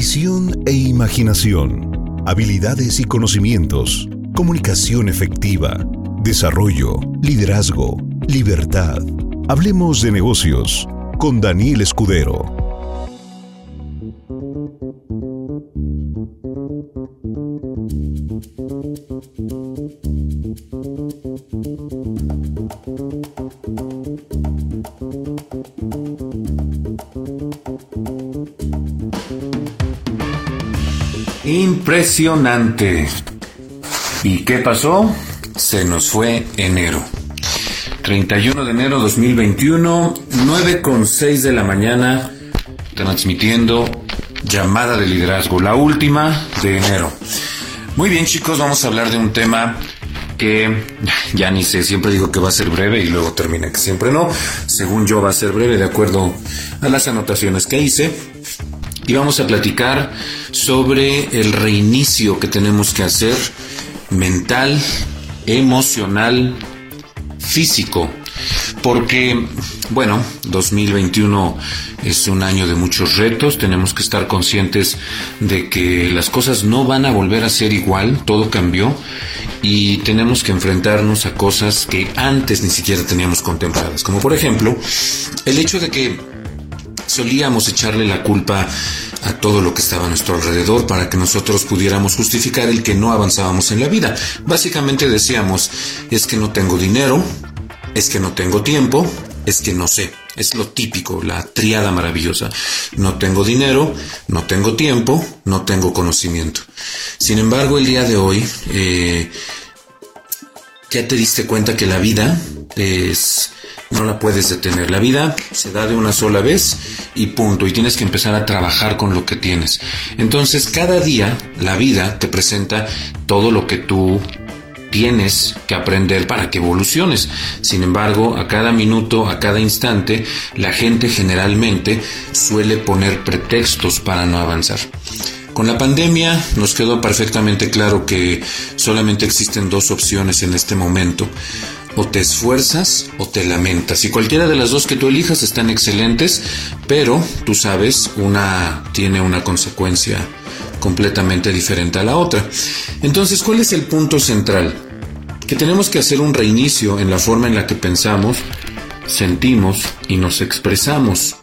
Visión e imaginación. Habilidades y conocimientos. Comunicación efectiva. Desarrollo. Liderazgo. Libertad. Hablemos de negocios con Daniel Escudero. Impresionante. ¿Y qué pasó? Se nos fue enero. 31 de enero 2021, 9 con 6 de la mañana, transmitiendo llamada de liderazgo, la última de enero. Muy bien chicos, vamos a hablar de un tema que ya ni sé, siempre digo que va a ser breve y luego termina que siempre no. Según yo va a ser breve de acuerdo a las anotaciones que hice. Y vamos a platicar sobre el reinicio que tenemos que hacer mental, emocional, físico. Porque, bueno, 2021 es un año de muchos retos, tenemos que estar conscientes de que las cosas no van a volver a ser igual, todo cambió. Y tenemos que enfrentarnos a cosas que antes ni siquiera teníamos contempladas, como por ejemplo el hecho de que solíamos echarle la culpa a todo lo que estaba a nuestro alrededor para que nosotros pudiéramos justificar el que no avanzábamos en la vida. Básicamente decíamos, es que no tengo dinero, es que no tengo tiempo, es que no sé. Es lo típico, la triada maravillosa. No tengo dinero, no tengo tiempo, no tengo conocimiento. Sin embargo, el día de hoy, eh, ya te diste cuenta que la vida es no la puedes detener. La vida se da de una sola vez y punto. Y tienes que empezar a trabajar con lo que tienes. Entonces, cada día la vida te presenta todo lo que tú tienes que aprender para que evoluciones. Sin embargo, a cada minuto, a cada instante, la gente generalmente suele poner pretextos para no avanzar. Con la pandemia nos quedó perfectamente claro que solamente existen dos opciones en este momento. O te esfuerzas o te lamentas. Y cualquiera de las dos que tú elijas están excelentes, pero tú sabes, una tiene una consecuencia completamente diferente a la otra. Entonces, ¿cuál es el punto central? Que tenemos que hacer un reinicio en la forma en la que pensamos, sentimos y nos expresamos.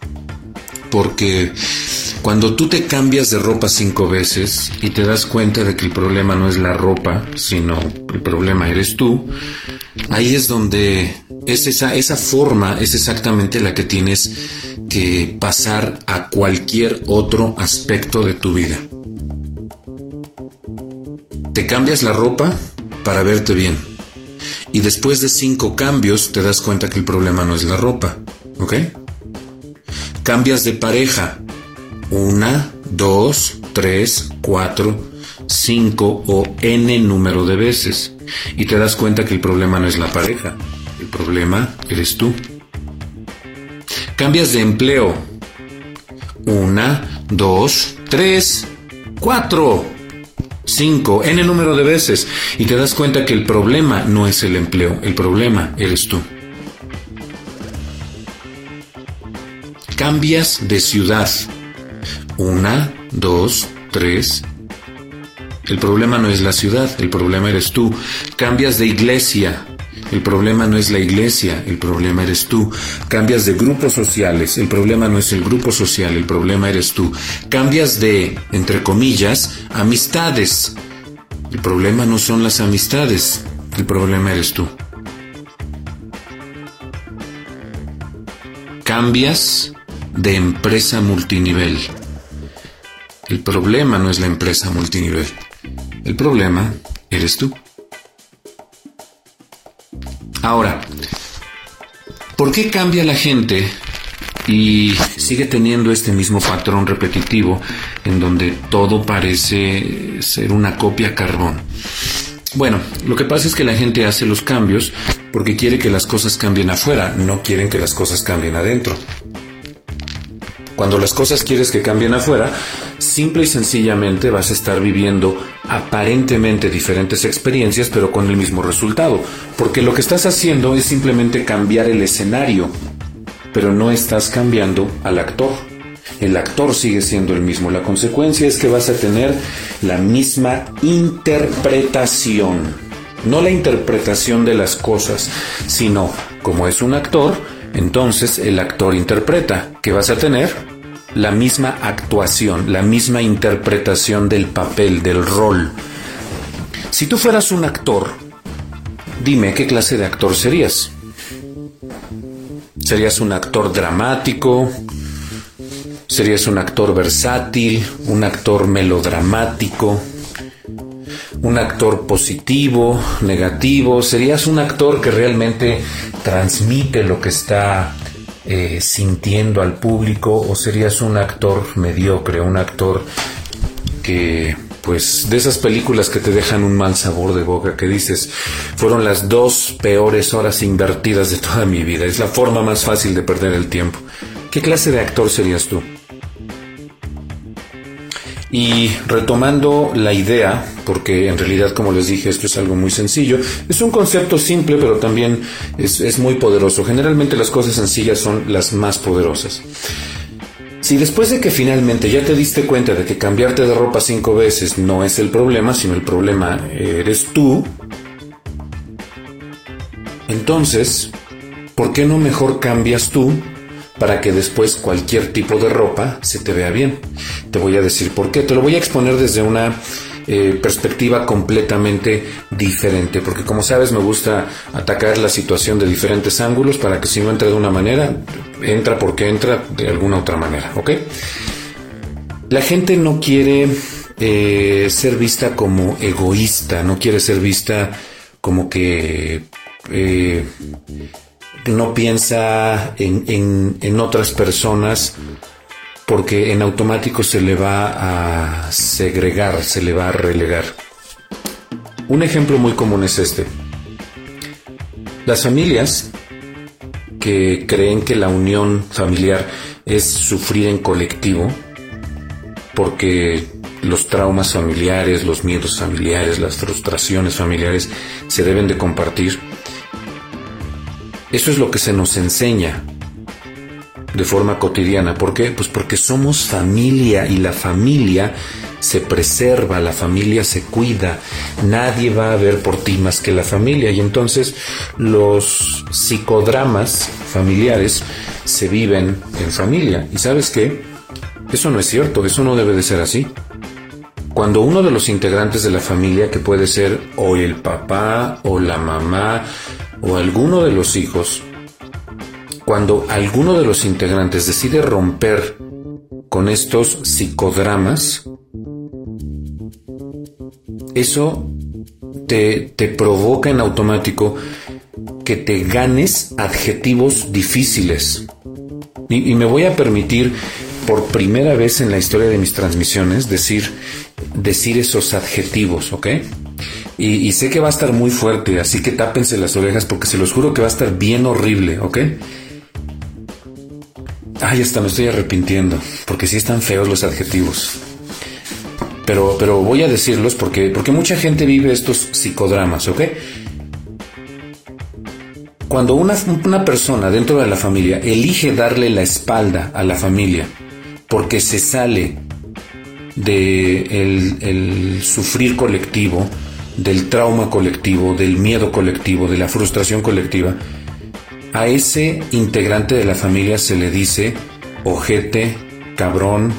Porque cuando tú te cambias de ropa cinco veces y te das cuenta de que el problema no es la ropa, sino el problema eres tú, ahí es donde es esa, esa forma es exactamente la que tienes que pasar a cualquier otro aspecto de tu vida. Te cambias la ropa para verte bien. Y después de cinco cambios te das cuenta que el problema no es la ropa. ¿Ok? Cambias de pareja una, dos, tres, cuatro, cinco o n número de veces. Y te das cuenta que el problema no es la pareja, el problema eres tú. Cambias de empleo. Una, dos, tres, cuatro, cinco, n número de veces. Y te das cuenta que el problema no es el empleo, el problema eres tú. Cambias de ciudad. Una, dos, tres. El problema no es la ciudad, el problema eres tú. Cambias de iglesia. El problema no es la iglesia, el problema eres tú. Cambias de grupos sociales, el problema no es el grupo social, el problema eres tú. Cambias de, entre comillas, amistades. El problema no son las amistades, el problema eres tú. Cambias de empresa multinivel. El problema no es la empresa multinivel. El problema eres tú. Ahora, ¿por qué cambia la gente y sigue teniendo este mismo patrón repetitivo en donde todo parece ser una copia carbón? Bueno, lo que pasa es que la gente hace los cambios porque quiere que las cosas cambien afuera, no quieren que las cosas cambien adentro. Cuando las cosas quieres que cambien afuera, simple y sencillamente vas a estar viviendo aparentemente diferentes experiencias, pero con el mismo resultado. Porque lo que estás haciendo es simplemente cambiar el escenario, pero no estás cambiando al actor. el actor sigue siendo el mismo. La consecuencia es que vas a tener la misma interpretación. No la interpretación de las cosas, sino como es un actor, entonces el actor interpreta. que vas a tener? La misma actuación, la misma interpretación del papel, del rol. Si tú fueras un actor, dime qué clase de actor serías. ¿Serías un actor dramático? ¿Serías un actor versátil? ¿Un actor melodramático? ¿Un actor positivo? ¿Negativo? ¿Serías un actor que realmente transmite lo que está eh, sintiendo al público? ¿O serías un actor mediocre? ¿Un actor que pues de esas películas que te dejan un mal sabor de boca, que dices, fueron las dos peores horas invertidas de toda mi vida, es la forma más fácil de perder el tiempo. ¿Qué clase de actor serías tú? Y retomando la idea, porque en realidad, como les dije, esto es algo muy sencillo, es un concepto simple, pero también es, es muy poderoso. Generalmente las cosas sencillas son las más poderosas. Si después de que finalmente ya te diste cuenta de que cambiarte de ropa cinco veces no es el problema, sino el problema eres tú, entonces, ¿por qué no mejor cambias tú para que después cualquier tipo de ropa se te vea bien? Te voy a decir por qué. Te lo voy a exponer desde una eh, perspectiva completamente diferente, porque como sabes me gusta atacar la situación de diferentes ángulos para que si no entra de una manera, entra porque entra de alguna otra manera, ¿ok? La gente no quiere eh, ser vista como egoísta, no quiere ser vista como que eh, no piensa en, en otras personas porque en automático se le va a segregar, se le va a relegar. Un ejemplo muy común es este. Las familias que creen que la unión familiar es sufrir en colectivo, porque los traumas familiares, los miedos familiares, las frustraciones familiares se deben de compartir. Eso es lo que se nos enseña de forma cotidiana. ¿Por qué? Pues porque somos familia y la familia se preserva, la familia se cuida, nadie va a ver por ti más que la familia y entonces los psicodramas familiares se viven en familia. ¿Y sabes qué? Eso no es cierto, eso no debe de ser así. Cuando uno de los integrantes de la familia, que puede ser o el papá o la mamá o alguno de los hijos, cuando alguno de los integrantes decide romper con estos psicodramas, eso te, provoca en automático que te ganes adjetivos difíciles. Y, me voy a permitir por primera vez en la historia de mis transmisiones decir, decir esos adjetivos, ¿ok? Y, sé que va a estar muy fuerte, así que tápense las orejas porque se los juro que va a estar bien horrible, ¿ok? Ay, hasta me estoy arrepintiendo, porque sí están feos los adjetivos. Pero, pero voy a decirlos porque, porque mucha gente vive estos psicodramas, ¿ok? Cuando una, una persona dentro de la familia elige darle la espalda a la familia porque se sale de el sufrir colectivo, del trauma colectivo, del miedo colectivo, de la frustración colectiva, a ese integrante de la familia se le dice ojete, cabrón.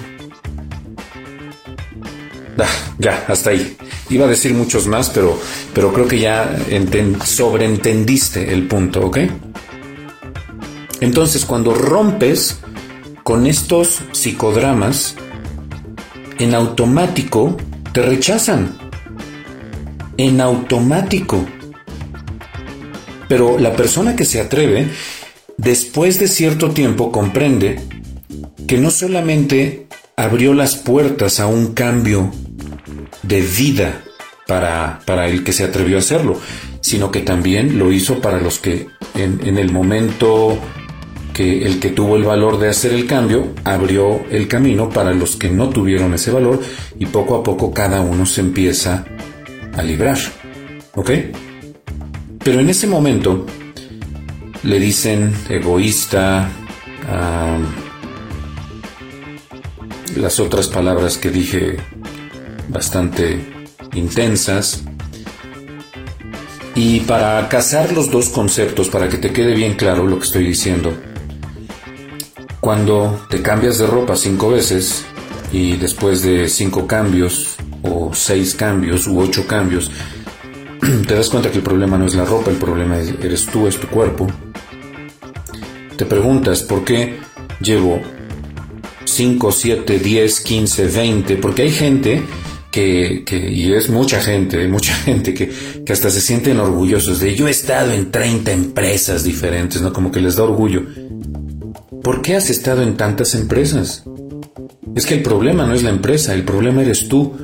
Ah, ya, hasta ahí. Iba a decir muchos más, pero, pero creo que ya sobreentendiste el punto, ¿ok? Entonces, cuando rompes con estos psicodramas, en automático te rechazan. En automático. Pero la persona que se atreve, después de cierto tiempo, comprende que no solamente abrió las puertas a un cambio de vida para, el que se atrevió a hacerlo, sino que también lo hizo para los que en, en el momento que el que tuvo el valor de hacer el cambio abrió el camino para los que no tuvieron ese valor y poco a poco cada uno se empieza a librar. ¿Ok? Pero en ese momento le dicen egoísta, las otras palabras que dije bastante intensas. Y para casar los dos conceptos, para que te quede bien claro lo que estoy diciendo, cuando te cambias de ropa cinco veces y después de cinco cambios o seis cambios u ocho cambios, te das cuenta que el problema no es la ropa, el problema eres tú, es tu cuerpo. Te preguntas por qué llevo 5, 7, 10, 15, 20, porque hay gente que, y es mucha gente, mucha gente que, que, hasta se sienten orgullosos de yo he estado en 30 empresas diferentes, ¿no? Como que les da orgullo. ¿Por qué has estado en tantas empresas? Es que el problema no es la empresa, el problema eres tú.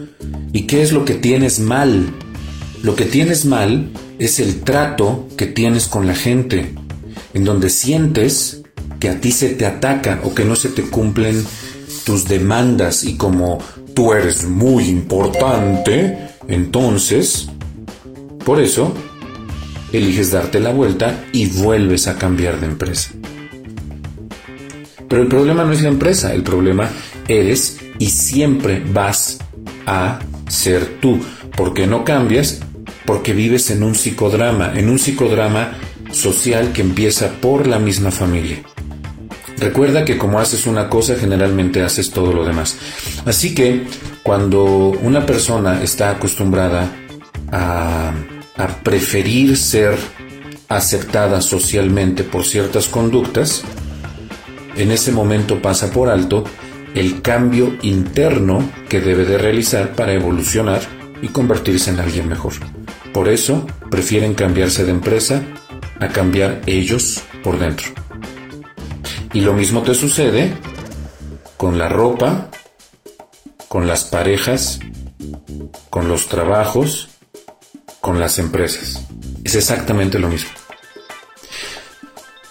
¿Y qué es lo que tienes mal? Lo que tienes mal es el trato que tienes con la gente, en donde sientes que a ti se te ataca o que no se te cumplen tus demandas y como tú eres muy importante, entonces, por eso, eliges darte la vuelta y vuelves a cambiar de empresa. Pero el problema no es la empresa, el problema eres y siempre vas a ser tú. Porque no cambias porque vives en un psicodrama, en un psicodrama social que empieza por la misma familia. Recuerda que como haces una cosa, generalmente haces todo lo demás. Así que cuando una persona está acostumbrada a, a preferir ser aceptada socialmente por ciertas conductas, en ese momento pasa por alto el cambio interno que debe de realizar para evolucionar y convertirse en alguien mejor. Por eso prefieren cambiarse de empresa a cambiar ellos por dentro. Y lo mismo te sucede con la ropa, con las parejas, con los trabajos, con las empresas. Es exactamente lo mismo.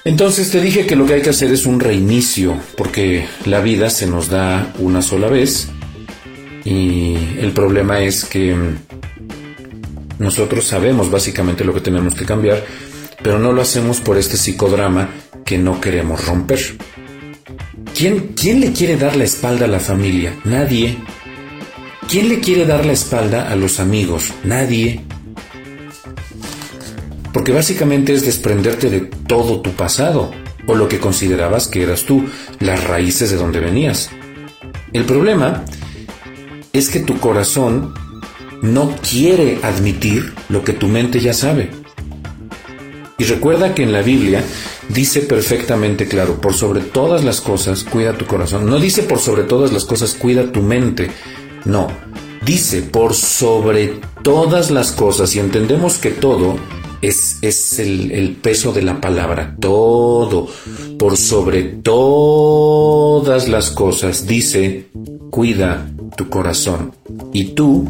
Entonces te dije que lo que hay que hacer es un reinicio, porque la vida se nos da una sola vez y el problema es que nosotros sabemos básicamente lo que tenemos que cambiar, pero no lo hacemos por este psicodrama que no queremos romper. ¿Quién, ¿Quién le quiere dar la espalda a la familia? Nadie. ¿Quién le quiere dar la espalda a los amigos? Nadie. Porque básicamente es desprenderte de todo tu pasado, o lo que considerabas que eras tú, las raíces de donde venías. El problema es que tu corazón no quiere admitir lo que tu mente ya sabe. Y recuerda que en la Biblia dice perfectamente claro, por sobre todas las cosas cuida tu corazón. No dice por sobre todas las cosas cuida tu mente. No, dice por sobre todas las cosas y entendemos que todo es, el, el, peso de la palabra, todo, por sobre todas las cosas, dice, cuida tu corazón. Y tú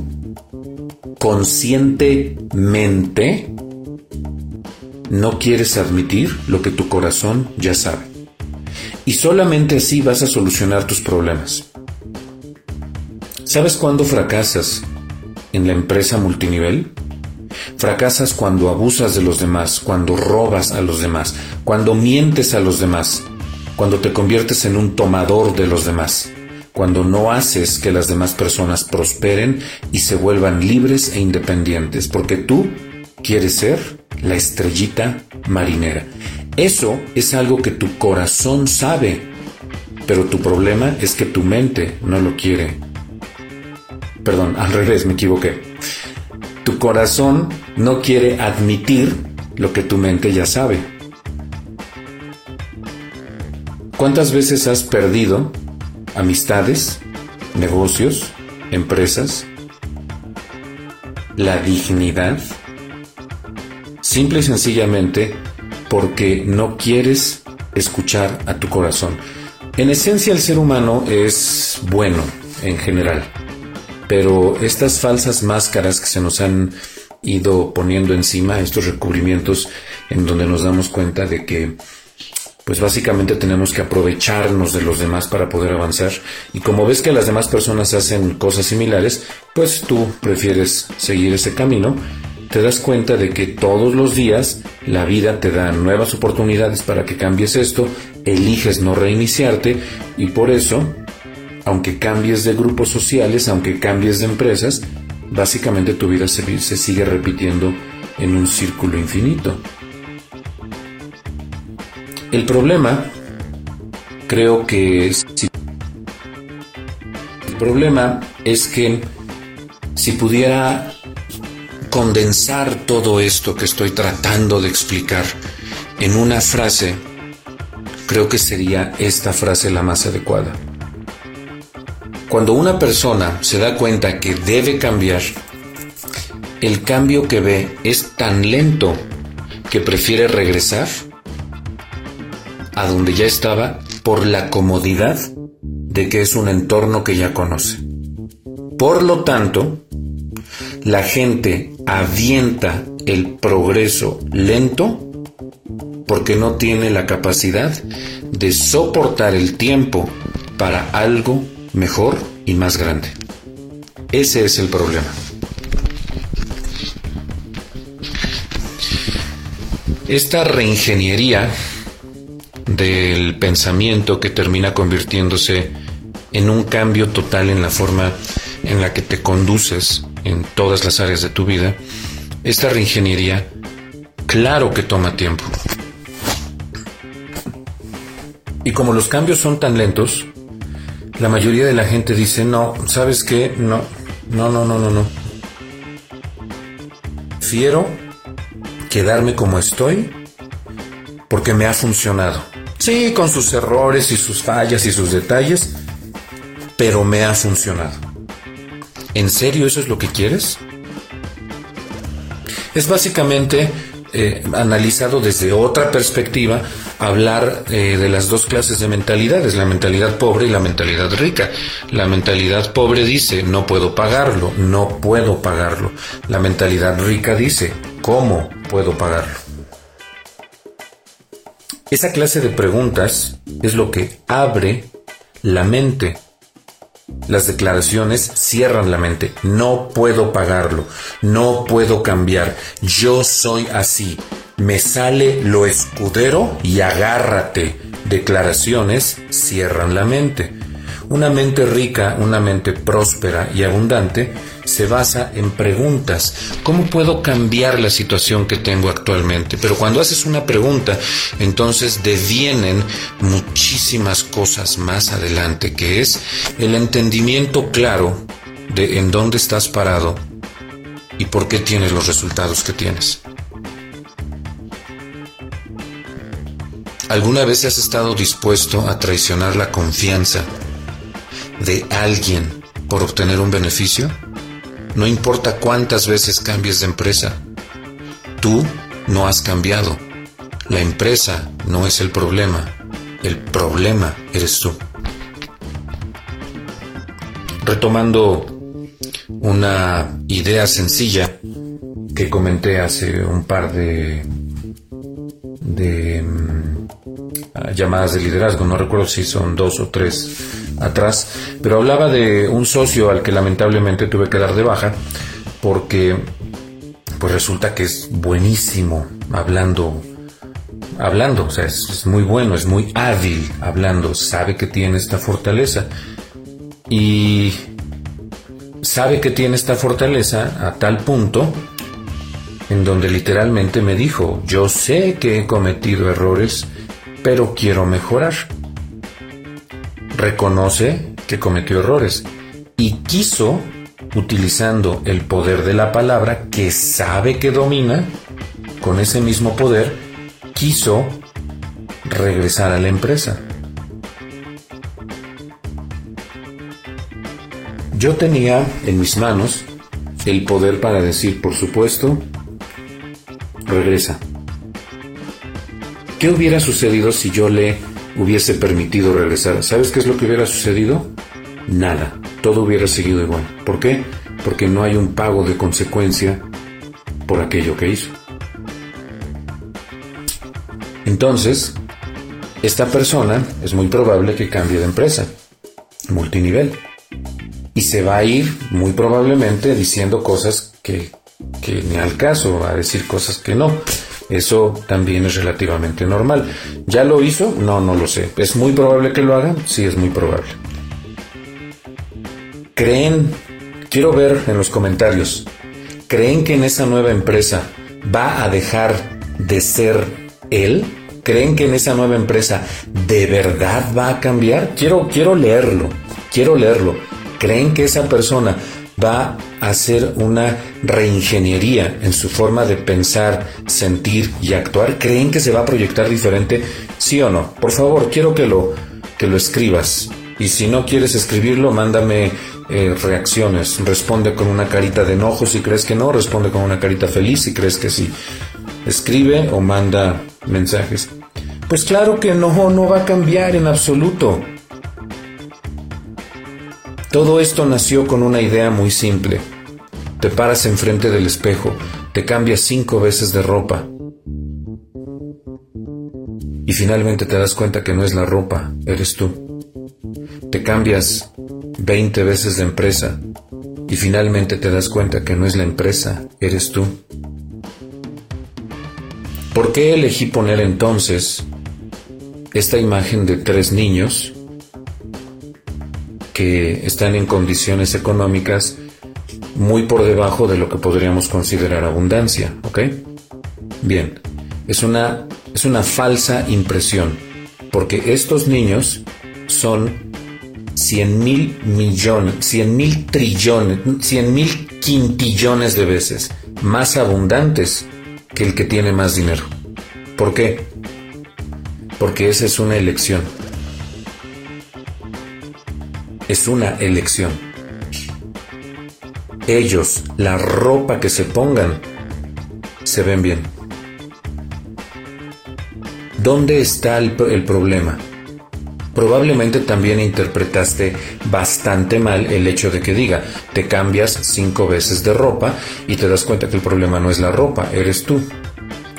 conscientemente no quieres admitir lo que tu corazón ya sabe. Y solamente así vas a solucionar tus problemas. ¿Sabes cuándo fracasas en la empresa multinivel? Fracasas cuando abusas de los demás, cuando robas a los demás, cuando mientes a los demás, cuando te conviertes en un tomador de los demás cuando no haces que las demás personas prosperen y se vuelvan libres e independientes, porque tú quieres ser la estrellita marinera. Eso es algo que tu corazón sabe, pero tu problema es que tu mente no lo quiere. Perdón, al revés, me equivoqué. Tu corazón no quiere admitir lo que tu mente ya sabe. ¿Cuántas veces has perdido amistades, negocios, empresas, la dignidad, simple y sencillamente porque no quieres escuchar a tu corazón. En esencia el ser humano es bueno en general, pero estas falsas máscaras que se nos han ido poniendo encima, estos recubrimientos en donde nos damos cuenta de que pues básicamente tenemos que aprovecharnos de los demás para poder avanzar. Y como ves que las demás personas hacen cosas similares, pues tú prefieres seguir ese camino. Te das cuenta de que todos los días la vida te da nuevas oportunidades para que cambies esto, eliges no reiniciarte y por eso aunque cambies de grupos sociales, aunque cambies de empresas, básicamente tu vida se, sigue repitiendo en un círculo infinito. El problema, creo que es... El problema es que si pudiera condensar todo esto que estoy tratando de explicar en una frase, creo que sería esta frase la más adecuada. Cuando una persona se da cuenta que debe cambiar, el cambio que ve es tan lento que prefiere regresar a donde ya estaba por la comodidad de que es un entorno que ya conoce. Por lo tanto, la gente avienta el progreso lento porque no tiene la capacidad de soportar el tiempo para algo mejor y más grande. Ese es el problema. Esta reingeniería del pensamiento que termina convirtiéndose en un cambio total en la forma en la que te conduces en todas las áreas de tu vida, esta reingeniería, claro que toma tiempo. Y como los cambios son tan lentos, la mayoría de la gente dice, no, ¿sabes qué? No, no, no, no, no, no. Prefiero quedarme como estoy porque me ha funcionado. Sí, con sus errores y sus fallas y sus detalles, pero me ha funcionado. ¿En serio eso es lo que quieres? Es básicamente eh, analizado desde otra perspectiva, hablar eh, de las dos clases de mentalidades, la mentalidad pobre y la mentalidad rica. La mentalidad pobre dice, no puedo pagarlo, no puedo pagarlo. La mentalidad rica dice, ¿cómo puedo pagarlo? Esa clase de preguntas es lo que abre la mente. Las declaraciones cierran la mente. No puedo pagarlo. No puedo cambiar. Yo soy así. Me sale lo escudero y agárrate. Declaraciones cierran la mente. Una mente rica, una mente próspera y abundante se basa en preguntas. ¿Cómo puedo cambiar la situación que tengo actualmente? Pero cuando haces una pregunta, entonces devienen muchísimas cosas más adelante, que es el entendimiento claro de en dónde estás parado y por qué tienes los resultados que tienes. ¿Alguna vez has estado dispuesto a traicionar la confianza de alguien por obtener un beneficio? No importa cuántas veces cambies de empresa, tú no has cambiado. La empresa no es el problema, el problema eres tú. Retomando una idea sencilla que comenté hace un par de, de mm, llamadas de liderazgo, no recuerdo si son dos o tres atrás, pero hablaba de un socio al que lamentablemente tuve que dar de baja porque pues resulta que es buenísimo hablando hablando, o sea, es, muy bueno, es muy hábil hablando, sabe que tiene esta fortaleza y sabe que tiene esta fortaleza a tal punto en donde literalmente me dijo, yo sé que he cometido errores, pero quiero mejorar reconoce que cometió errores y quiso, utilizando el poder de la palabra que sabe que domina, con ese mismo poder, quiso regresar a la empresa. Yo tenía en mis manos el poder para decir, por supuesto, regresa. ¿Qué hubiera sucedido si yo le hubiese permitido regresar, ¿sabes qué es lo que hubiera sucedido? Nada, todo hubiera seguido igual. ¿Por qué? Porque no hay un pago de consecuencia por aquello que hizo. Entonces, esta persona es muy probable que cambie de empresa, multinivel, y se va a ir muy probablemente diciendo cosas que, ni al caso, a decir cosas que no. Eso también es relativamente normal. ¿Ya lo hizo? No, no lo sé. ¿Es muy probable que lo haga? Sí, es muy probable. ¿Creen, quiero ver en los comentarios, ¿creen que en esa nueva empresa va a dejar de ser él? ¿Creen que en esa nueva empresa de verdad va a cambiar? Quiero, quiero leerlo, quiero leerlo. ¿Creen que esa persona va a hacer una reingeniería en su forma de pensar, sentir y actuar? ¿Creen que se va a proyectar diferente? ¿Sí o no? Por favor, quiero que lo, que lo escribas. Y si no quieres escribirlo, mándame eh, reacciones. Responde con una carita de enojo si crees que no, responde con una carita feliz si crees que sí. Escribe o manda mensajes. Pues claro que no, no va a cambiar en absoluto. Todo esto nació con una idea muy simple. Te paras enfrente del espejo, te cambias cinco veces de ropa y finalmente te das cuenta que no es la ropa, eres tú. Te cambias 20 veces de empresa y finalmente te das cuenta que no es la empresa, eres tú. ¿Por qué elegí poner entonces esta imagen de tres niños están en condiciones económicas muy por debajo de lo que podríamos considerar abundancia? ¿Ok? Bien, es una, es una falsa impresión, porque estos niños son 100 mil millones, 100 mil trillones, 100 mil quintillones de veces más abundantes que el que tiene más dinero. ¿Por qué? Porque esa es una elección. Es una elección. Ellos, la ropa que se pongan, se ven bien. ¿Dónde está el, problema? Probablemente también interpretaste bastante mal el hecho de que diga, te cambias cinco veces de ropa y te das cuenta que el problema no es la ropa, eres tú.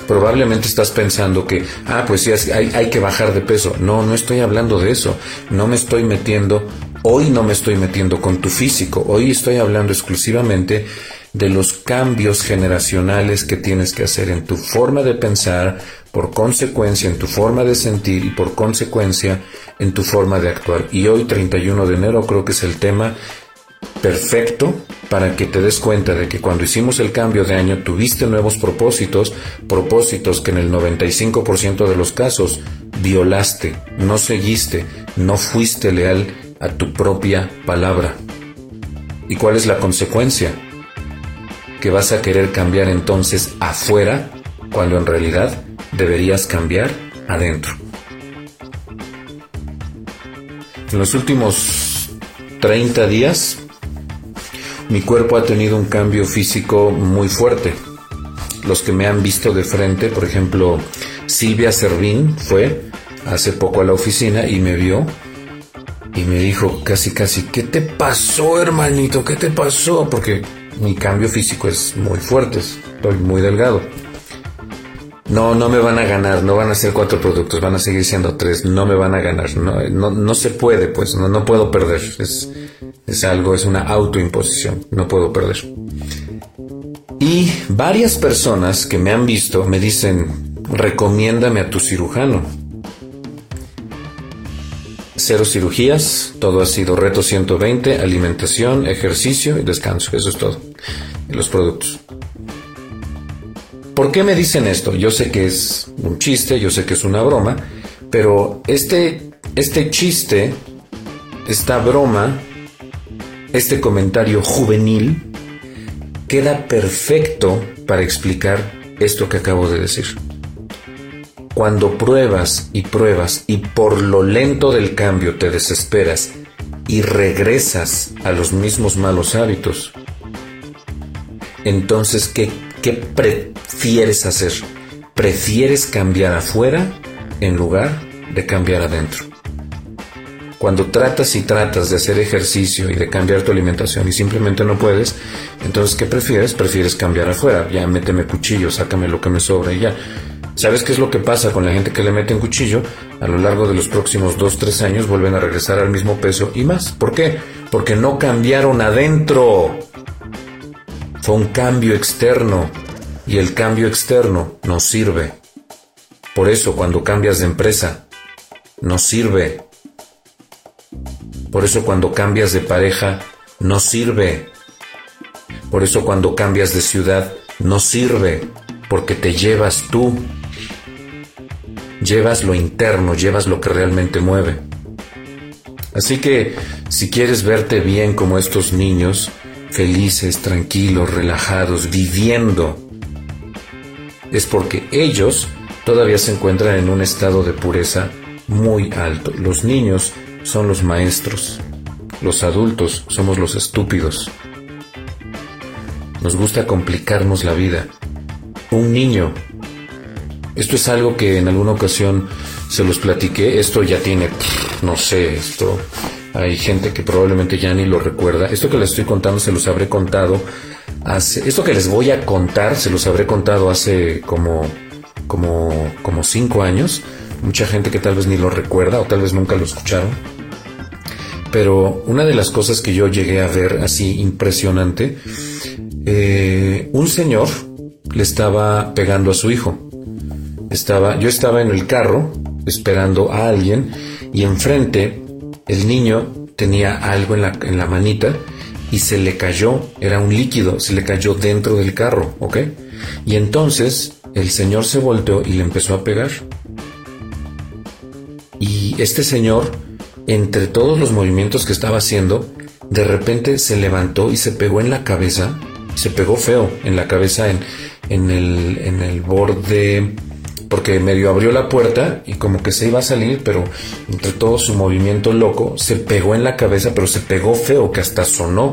Probablemente estás pensando que, ah, pues sí, hay que bajar de peso. No, no estoy hablando de eso. No me estoy metiendo, hoy no me estoy metiendo con tu físico. Hoy estoy hablando exclusivamente de los cambios generacionales que tienes que hacer en tu forma de pensar, por consecuencia en tu forma de sentir y por consecuencia en tu forma de actuar. Y hoy 31 de enero creo que es el tema perfecto para que te des cuenta de que cuando hicimos el cambio de año tuviste nuevos propósitos, propósitos que en el 95% de los casos violaste, no seguiste, no fuiste leal a tu propia palabra. ¿Y cuál es la consecuencia? Que vas a querer cambiar entonces afuera cuando en realidad deberías cambiar adentro. En los últimos 30 días, mi cuerpo ha tenido un cambio físico muy fuerte. Los que me han visto de frente, por ejemplo, Silvia Servín fue hace poco a la oficina y me vio y me dijo casi casi, ¿qué te pasó hermanito? ¿Qué te pasó? Porque mi cambio físico es muy fuerte, estoy muy delgado. No, no me van a ganar, no van a ser cuatro productos, van a seguir siendo tres, no me van a ganar, no, no, se puede, pues, no, no puedo perder, es, es algo, es una autoimposición, no puedo perder. Y varias personas que me han visto me dicen, recomiéndame a tu cirujano. Cero cirugías, todo ha sido reto 120, alimentación, ejercicio y descanso, eso es todo. Los productos. ¿Por qué me dicen esto? Yo sé que es un chiste, yo sé que es una broma, pero este, este chiste, esta broma, este comentario juvenil, queda perfecto para explicar esto que acabo de decir. Cuando pruebas y pruebas y por lo lento del cambio te desesperas y regresas a los mismos malos hábitos, entonces, ¿qué, qué prefieres hacer? ¿Prefieres cambiar afuera en lugar de cambiar adentro? Cuando tratas y tratas de hacer ejercicio y de cambiar tu alimentación y simplemente no puedes, entonces ¿qué prefieres? Prefieres cambiar afuera. Ya méteme cuchillo, sácame lo que me sobra y ya. ¿Sabes qué es lo que pasa con la gente que le mete en cuchillo? A lo largo de los próximos 2-3 años vuelven a regresar al mismo peso y más. ¿Por qué? Porque no cambiaron adentro. Fue un cambio externo y el cambio externo no sirve. Por eso cuando cambias de empresa, no sirve. Por eso cuando cambias de pareja, no sirve. Por eso cuando cambias de ciudad, no sirve, porque te llevas tú. Llevas lo interno, llevas lo que realmente mueve. Así que si quieres verte bien como estos niños, felices, tranquilos, relajados, viviendo, es porque ellos todavía se encuentran en un estado de pureza muy alto. Los niños son los maestros, los adultos somos los estúpidos. Nos gusta complicarnos la vida. Un niño, esto es algo que en alguna ocasión se los platiqué, esto ya tiene, no sé, esto, hay gente que probablemente ya ni lo recuerda. Esto que les estoy contando se los habré contado hace, esto que les voy a contar se los habré contado hace como, como, como cinco años. Mucha gente que tal vez ni lo recuerda o tal vez nunca lo escucharon. Pero una de las cosas que yo llegué a ver así impresionante, eh, un señor le estaba pegando a su hijo. Estaba, yo estaba en el carro esperando a alguien y enfrente el niño tenía algo en la, en la manita y se le cayó, era un líquido, se le cayó dentro del carro, ¿ok? Y entonces el señor se volteó y le empezó a pegar. Y este señor, entre todos los movimientos que estaba haciendo, de repente se levantó y se pegó en la cabeza, se pegó feo en la cabeza, en, en, el, en el borde porque medio abrió la puerta y como que se iba a salir, pero entre todo su movimiento loco se pegó en la cabeza, pero se pegó feo, que hasta sonó.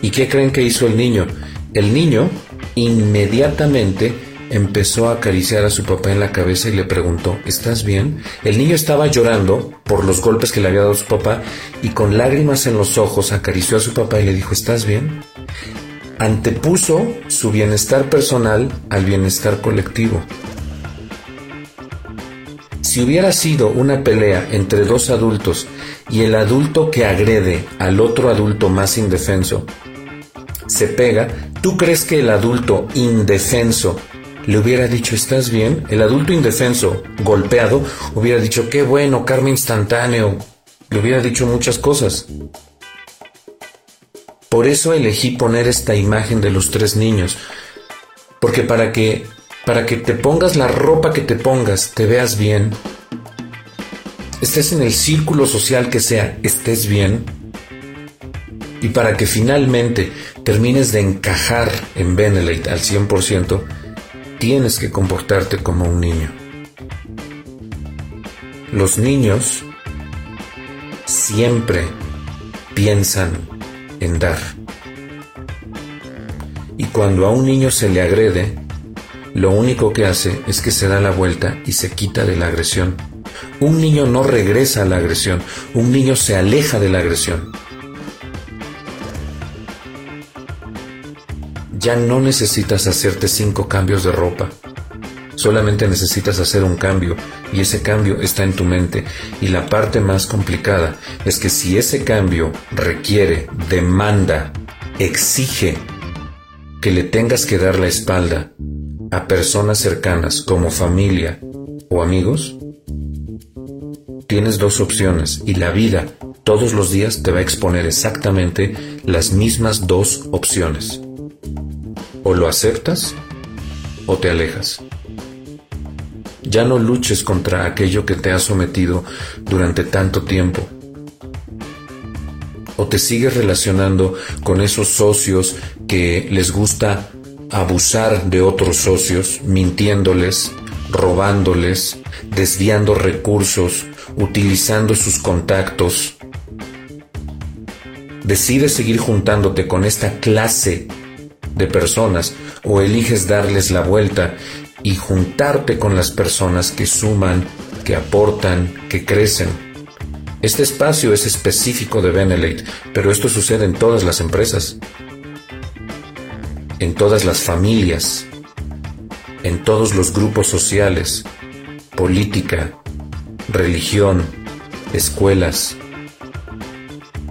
¿Y qué creen que hizo el niño? El niño inmediatamente empezó a acariciar a su papá en la cabeza y le preguntó, ¿estás bien? El niño estaba llorando por los golpes que le había dado su papá y con lágrimas en los ojos acarició a su papá y le dijo, ¿estás bien? Antepuso su bienestar personal al bienestar colectivo. Si hubiera sido una pelea entre dos adultos y el adulto que agrede al otro adulto más indefenso se pega, ¿tú crees que el adulto indefenso le hubiera dicho, ¿estás bien? El adulto indefenso, golpeado, hubiera dicho, qué bueno, karma instantáneo. Le hubiera dicho muchas cosas. Por eso elegí poner esta imagen de los tres niños. Porque para que para que te pongas la ropa que te pongas, te veas bien, estés en el círculo social que sea, estés bien, y para que finalmente termines de encajar en Benelete al 100%, tienes que comportarte como un niño. Los niños siempre piensan en dar. Y cuando a un niño se le agrede, lo único que hace es que se da la vuelta y se quita de la agresión. Un niño no regresa a la agresión, un niño se aleja de la agresión. Ya no necesitas hacerte cinco cambios de ropa. Solamente necesitas hacer un cambio y ese cambio está en tu mente. Y la parte más complicada es que si ese cambio requiere, demanda, exige que le tengas que dar la espalda a personas cercanas como familia o amigos, tienes dos opciones y la vida todos los días te va a exponer exactamente las mismas dos opciones. O lo aceptas o te alejas. Ya no luches contra aquello que te ha sometido durante tanto tiempo. O te sigues relacionando con esos socios que les gusta abusar de otros socios, mintiéndoles, robándoles, desviando recursos, utilizando sus contactos. Decides seguir juntándote con esta clase de personas o eliges darles la vuelta y juntarte con las personas que suman, que aportan, que crecen. Este espacio es específico de Benelete, pero esto sucede en todas las empresas en todas las familias, en todos los grupos sociales, política, religión, escuelas,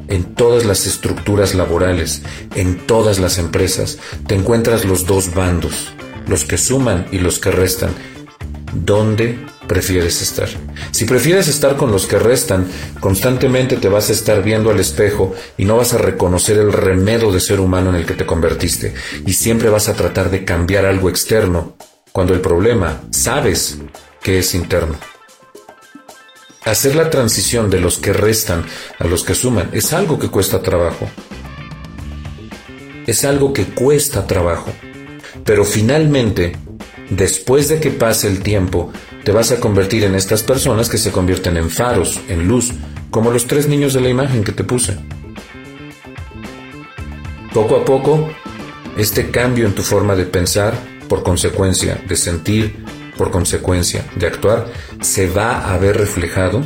en todas las estructuras laborales, en todas las empresas, te encuentras los dos bandos, los que suman y los que restan. ¿Dónde prefieres estar. Si prefieres estar con los que restan, constantemente te vas a estar viendo al espejo y no vas a reconocer el remedo de ser humano en el que te convertiste y siempre vas a tratar de cambiar algo externo cuando el problema sabes que es interno. Hacer la transición de los que restan a los que suman es algo que cuesta trabajo. Es algo que cuesta trabajo. Pero finalmente, después de que pase el tiempo, te vas a convertir en estas personas que se convierten en faros, en luz, como los tres niños de la imagen que te puse. Poco a poco, este cambio en tu forma de pensar, por consecuencia de sentir, por consecuencia de actuar, se va a ver reflejado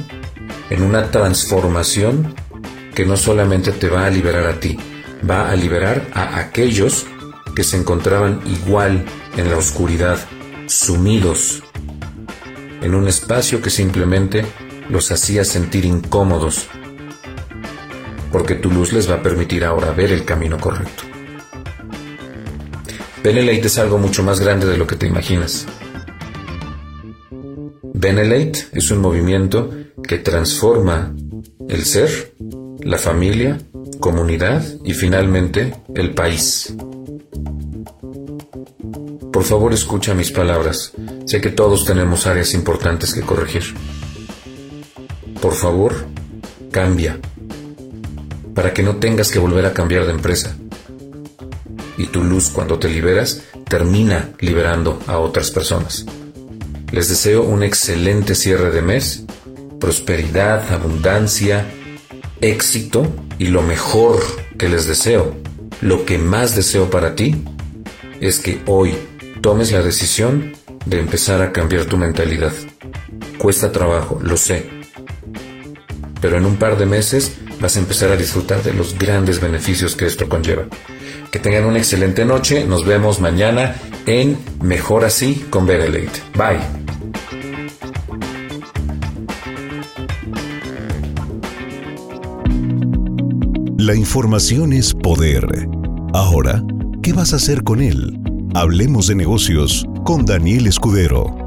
en una transformación que no solamente te va a liberar a ti, va a liberar a aquellos que se encontraban igual en la oscuridad, sumidos en un espacio que simplemente los hacía sentir incómodos, porque tu luz les va a permitir ahora ver el camino correcto. Benelate es algo mucho más grande de lo que te imaginas. Benelate es un movimiento que transforma el ser, la familia, comunidad y finalmente el país. Por favor escucha mis palabras. Sé que todos tenemos áreas importantes que corregir. Por favor, cambia. Para que no tengas que volver a cambiar de empresa. Y tu luz cuando te liberas termina liberando a otras personas. Les deseo un excelente cierre de mes, prosperidad, abundancia, éxito y lo mejor que les deseo, lo que más deseo para ti, es que hoy tomes la decisión de empezar a cambiar tu mentalidad. Cuesta trabajo, lo sé. Pero en un par de meses vas a empezar a disfrutar de los grandes beneficios que esto conlleva. Que tengan una excelente noche. Nos vemos mañana en Mejor Así con Late. Bye. La información es poder. Ahora, ¿qué vas a hacer con él? Hablemos de negocios con Daniel Escudero.